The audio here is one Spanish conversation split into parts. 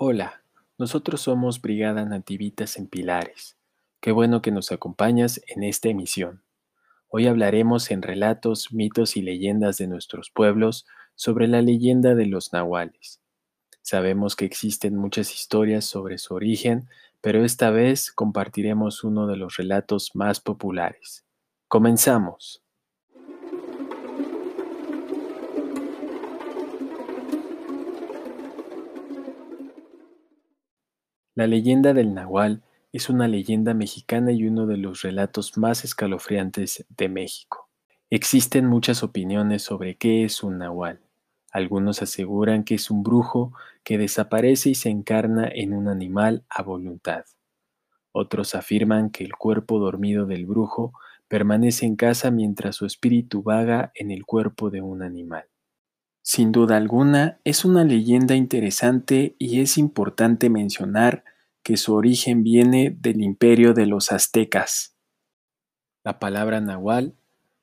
Hola, nosotros somos Brigada Nativitas en Pilares. Qué bueno que nos acompañas en esta emisión. Hoy hablaremos en relatos, mitos y leyendas de nuestros pueblos sobre la leyenda de los nahuales. Sabemos que existen muchas historias sobre su origen, pero esta vez compartiremos uno de los relatos más populares. Comenzamos. La leyenda del Nahual es una leyenda mexicana y uno de los relatos más escalofriantes de México. Existen muchas opiniones sobre qué es un Nahual. Algunos aseguran que es un brujo que desaparece y se encarna en un animal a voluntad. Otros afirman que el cuerpo dormido del brujo permanece en casa mientras su espíritu vaga en el cuerpo de un animal. Sin duda alguna, es una leyenda interesante y es importante mencionar que su origen viene del imperio de los aztecas. La palabra nahual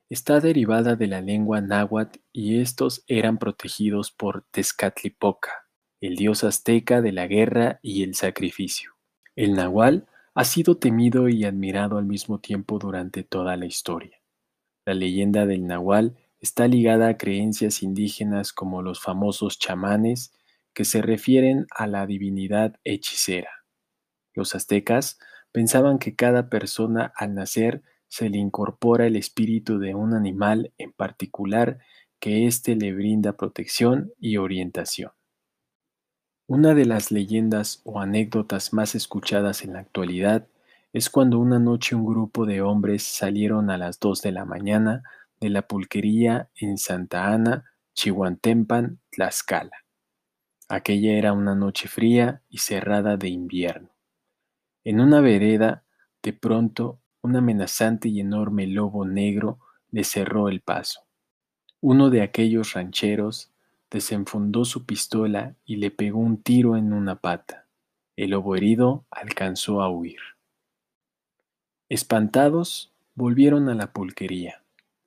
está derivada de la lengua náhuatl y estos eran protegidos por Tezcatlipoca, el dios azteca de la guerra y el sacrificio. El nahual ha sido temido y admirado al mismo tiempo durante toda la historia. La leyenda del nahual está ligada a creencias indígenas como los famosos chamanes, que se refieren a la divinidad hechicera. Los aztecas pensaban que cada persona al nacer se le incorpora el espíritu de un animal en particular que éste le brinda protección y orientación. Una de las leyendas o anécdotas más escuchadas en la actualidad es cuando una noche un grupo de hombres salieron a las 2 de la mañana de la pulquería en Santa Ana, Chihuantempan, Tlaxcala. Aquella era una noche fría y cerrada de invierno. En una vereda, de pronto, un amenazante y enorme lobo negro le cerró el paso. Uno de aquellos rancheros desenfundó su pistola y le pegó un tiro en una pata. El lobo herido alcanzó a huir. Espantados, volvieron a la pulquería.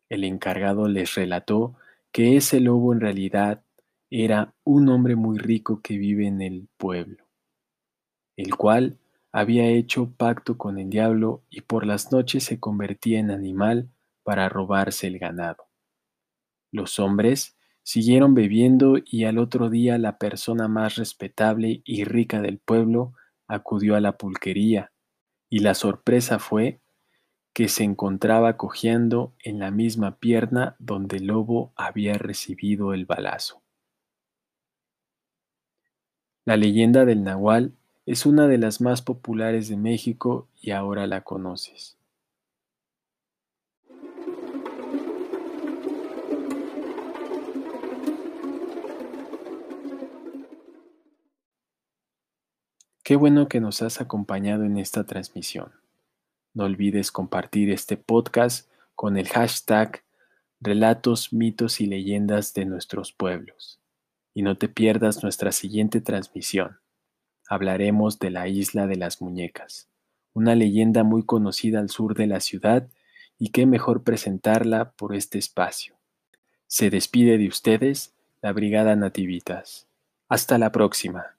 El encargado les relató que ese lobo en realidad era un hombre muy rico que vive en el pueblo, el cual había hecho pacto con el diablo y por las noches se convertía en animal para robarse el ganado. Los hombres siguieron bebiendo y al otro día la persona más respetable y rica del pueblo acudió a la pulquería, y la sorpresa fue que se encontraba cojeando en la misma pierna donde el lobo había recibido el balazo. La leyenda del Nahual es una de las más populares de México y ahora la conoces. Qué bueno que nos has acompañado en esta transmisión. No olvides compartir este podcast con el hashtag Relatos, mitos y leyendas de nuestros pueblos. Y no te pierdas nuestra siguiente transmisión. Hablaremos de la isla de las muñecas, una leyenda muy conocida al sur de la ciudad y qué mejor presentarla por este espacio. Se despide de ustedes la Brigada Nativitas. Hasta la próxima.